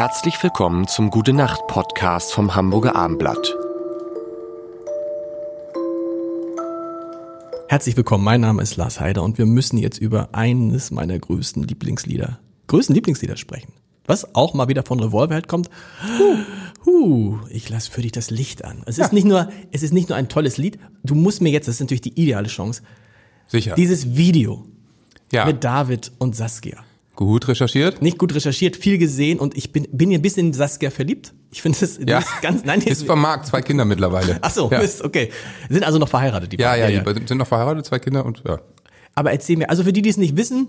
Herzlich willkommen zum Gute Nacht Podcast vom Hamburger Armblatt. Herzlich willkommen, mein Name ist Lars Heider und wir müssen jetzt über eines meiner größten Lieblingslieder, größten Lieblingslieder sprechen. Was auch mal wieder von Revolverheld kommt. Huh, huh, ich lasse für dich das Licht an. Es ist nicht nur, es ist nicht nur ein tolles Lied. Du musst mir jetzt, das ist natürlich die ideale Chance, Sicher. dieses Video ja. mit David und Saskia. Gut recherchiert? Nicht gut recherchiert, viel gesehen und ich bin, bin hier ein bisschen in Saskia verliebt. Ich finde das Ja. ist ganz, nein, Ist vom Markt, zwei Kinder mittlerweile. Ach so, ja. Mist, okay. Sind also noch verheiratet, die Ja, ja, beiden. die sind noch verheiratet, zwei Kinder und ja. Aber erzähl mir, also für die, die es nicht wissen,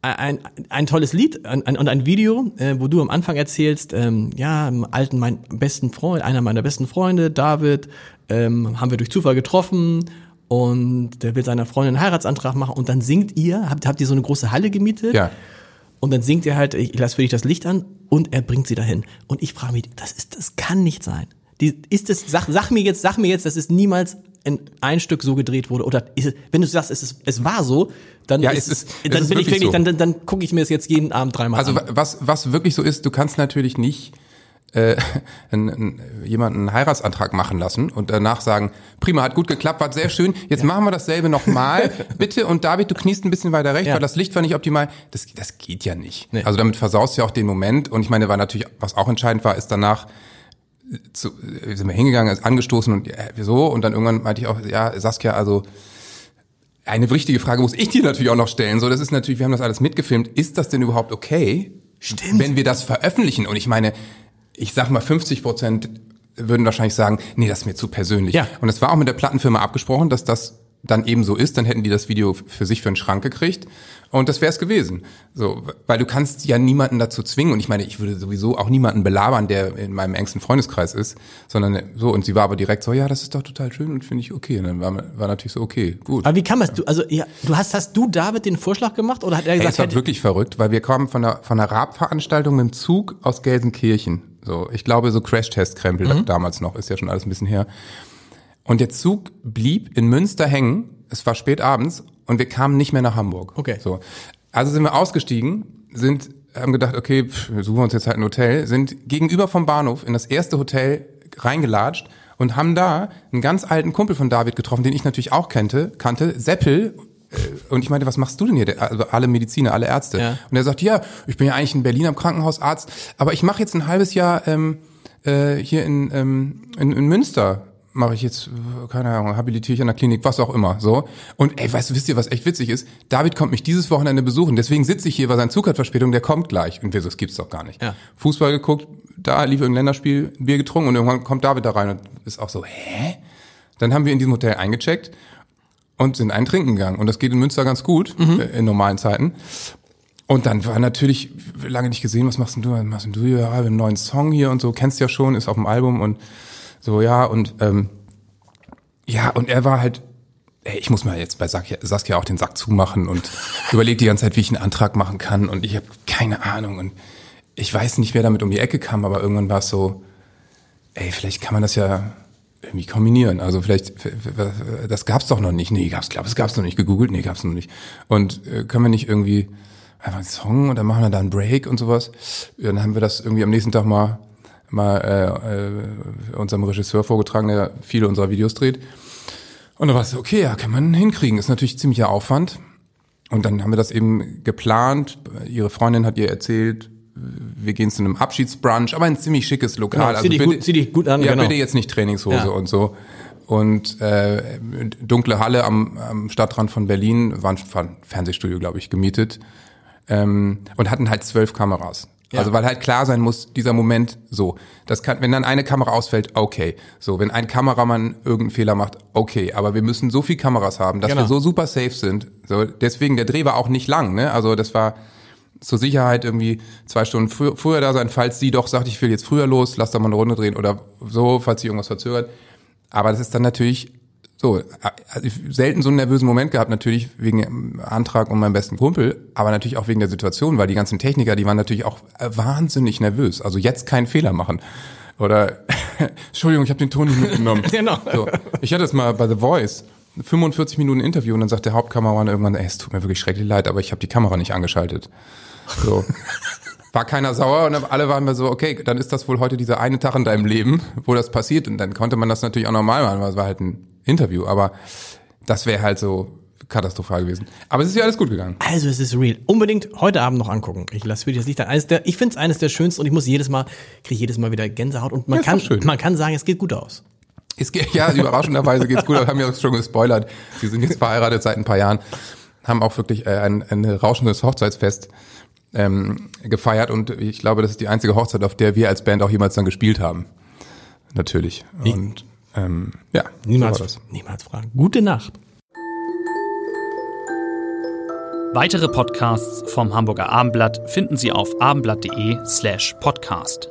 ein, ein tolles Lied ein, ein, und ein Video, äh, wo du am Anfang erzählst, ähm, ja, im alten, mein besten Freund, einer meiner besten Freunde, David, ähm, haben wir durch Zufall getroffen und der will seiner Freundin einen Heiratsantrag machen und dann singt ihr, habt, habt ihr so eine große Halle gemietet Ja. Und dann singt ihr halt, ich lass für dich das Licht an und er bringt sie dahin. Und ich frage mich, das ist, das kann nicht sein. Die, ist es, sag, sag mir jetzt, sag mir jetzt, dass es niemals in ein Stück so gedreht wurde. Oder ist es, wenn du sagst, es, ist, es war so, dann, Ja, ist, es ist- es dann ist bin ich wirklich so. dann, dann, dann gucke ich mir das jetzt jeden Abend dreimal Also an. wa- was, was wirklich so ist, du kannst natürlich nicht äh, einen, einen, jemanden einen Heiratsantrag machen lassen und danach sagen, prima, hat gut geklappt, war sehr schön, jetzt machen wir dasselbe nochmal, bitte und David, du kniest ein bisschen weiter rechts, Ja. weil das Licht war nicht optimal. Das, das geht ja nicht. Nee. Also damit versaust du ja auch den Moment und ich meine, war natürlich, was auch entscheidend war, ist danach zu, äh, sind wir hingegangen, ist angestoßen und äh, so und dann irgendwann meinte ich auch, ja, Saskia, also eine wichtige Frage muss ich dir natürlich auch noch stellen. So, das ist natürlich, wir haben das alles mitgefilmt. Ist das denn überhaupt okay? Stimmt. Wenn wir das veröffentlichen? Und ich meine, ich sag mal, 50 Prozent würden wahrscheinlich sagen, nee, das ist mir zu persönlich. Ja. Und es war auch mit der Plattenfirma abgesprochen, dass das dann eben so ist, dann hätten die das Video für sich für den Schrank gekriegt und das wäre es gewesen. So, weil du kannst ja niemanden dazu zwingen und ich meine, ich würde sowieso auch niemanden belabern, der in meinem engsten Freundeskreis ist, sondern so und sie war aber direkt so, ja, das ist doch total schön und finde ich okay. Und dann war, war natürlich so, okay, gut. Aber wie kann man es? Du, also, ja, du hast, hast du David den Vorschlag gemacht oder hat er gesagt, es war hätte- wirklich verrückt, weil wir kamen von einer, von einer Rab-Veranstaltung mit dem Zug aus Gelsenkirchen. So, ich glaube, so Crash-Test-Krempel damals noch, ist ja schon alles ein bisschen her. Und der Zug blieb in Münster hängen. Es war spät abends und wir kamen nicht mehr nach Hamburg. Okay. So. Also sind wir ausgestiegen, sind, haben gedacht, okay, pff, wir suchen uns jetzt halt ein Hotel, sind gegenüber vom Bahnhof in das erste Hotel reingelatscht und haben da einen ganz alten Kumpel von David getroffen, den ich natürlich auch kannte, kannte, Seppel. Äh, Und ich meinte, was machst du denn hier? Also alle Mediziner, alle Ärzte. Ja. Und er sagt, ja, ich bin ja eigentlich in Berlin am Krankenhausarzt, aber ich mache jetzt ein halbes Jahr ähm, äh, hier in, ähm, in, in Münster mache ich jetzt, keine Ahnung, habilitiere ich an der Klinik, was auch immer, so. Und ey, weißt du, wisst ihr, was echt witzig ist? David kommt mich dieses Wochenende besuchen, deswegen sitze ich hier, weil sein Zug hat Verspätung, der kommt gleich. Und wir so, das gibt's doch gar nicht. Ja. Fußball geguckt, da lief irgendein Länderspiel, Bier getrunken und irgendwann kommt David da rein und ist auch so, hä? Dann haben wir in diesem Hotel eingecheckt und sind einen trinken gegangen. Und das geht in Münster ganz gut, äh, in normalen Zeiten. Und dann war natürlich lange nicht gesehen, was machst denn du? Was machst denn du? Ja, wir haben einen neuen Song hier und so, kennst ja schon, ist auf dem Album und so, ja, und ähm, ja, und er war halt, ey, ich muss mal jetzt bei Saskia, Saskia auch den Sack zumachen und überlege die ganze Zeit, wie ich einen Antrag machen kann und ich habe keine Ahnung und ich weiß nicht, wer damit um die Ecke kam, aber irgendwann war es so, ey, vielleicht kann man das ja irgendwie kombinieren. Also vielleicht, das gab's doch noch nicht. Nee, gab's, glaube es gab's noch nicht. Gegoogelt, nee, gab's noch nicht. Und äh, können wir nicht irgendwie einfach einen Song und dann machen wir da einen Break und sowas. Dann haben wir das irgendwie am nächsten Tag mal mal äh, äh, unserem Regisseur vorgetragen, der viele unserer Videos dreht. Und dann war es okay, ja, kann man hinkriegen. Ist natürlich ziemlicher Aufwand. Und dann haben wir das eben geplant. Ihre Freundin hat ihr erzählt, wir gehen zu einem Abschiedsbrunch, aber ein ziemlich schickes Lokal. Genau, zieh dich gut- zieh dich gut an, Ja, genau. bitte jetzt nicht Trainingshose Ja. und so. Und äh, dunkle Halle am, am Stadtrand von Berlin, war ein, war ein Fernsehstudio, glaube ich, gemietet. Ähm, und hatten halt zwölf Kameras. Ja. Also weil halt klar sein muss, dieser Moment so. Das kann, wenn dann eine Kamera ausfällt, okay. So, wenn ein Kameramann irgendeinen Fehler macht, okay. Aber wir müssen so viel Kameras haben, dass Genau. wir so super safe sind. So, deswegen, der Dreh war auch nicht lang, ne? Also das war zur Sicherheit irgendwie zwei Stunden frü früher da sein, falls sie doch sagt, ich will jetzt früher los, lass da mal eine Runde drehen oder so, falls sie irgendwas verzögert. Aber das ist dann natürlich so, ich hab selten so einen nervösen Moment gehabt, natürlich wegen dem Antrag um meinen besten Kumpel, aber natürlich auch wegen der Situation, weil die ganzen Techniker, die waren natürlich auch äh, wahnsinnig nervös. Also jetzt keinen Fehler machen. Oder, Entschuldigung, ich habe den Ton nicht mitgenommen. Genau. So, ich hatte es mal bei The Voice, 45 Minuten Interview und dann sagt der Hauptkameramann irgendwann, ey, es tut mir wirklich schrecklich leid, aber ich habe die Kamera nicht angeschaltet. So. war keiner sauer und alle waren mir so, okay, dann ist das wohl heute dieser eine Tag in deinem Leben, wo das passiert. Und dann konnte man das natürlich auch normal machen, weil es war halt ein Interview. Aber das wäre halt so katastrophal gewesen. Aber es ist ja alles gut gegangen. Also es ist real. Unbedingt heute Abend noch angucken. Ich lasse für dich das Licht an. Eines der, ich finde es eines der schönsten und ich muss jedes Mal, kriege jedes Mal wieder Gänsehaut und man Ja, kann, man kann sagen, es geht gut aus. Es geht, ja, überraschenderweise geht's gut, aber haben ja schon gespoilert. Sie sind jetzt verheiratet seit ein paar Jahren, haben auch wirklich äh, ein, ein rauschendes Hochzeitsfest ähm, gefeiert und ich glaube, das ist die einzige Hochzeit, auf der wir als Band auch jemals dann gespielt haben. Natürlich. Und ähm, ja, so war Niemals, das. niemals fragen. Gute Nacht. Weitere Podcasts vom Hamburger Abendblatt finden Sie auf abendblatt.de slash podcast.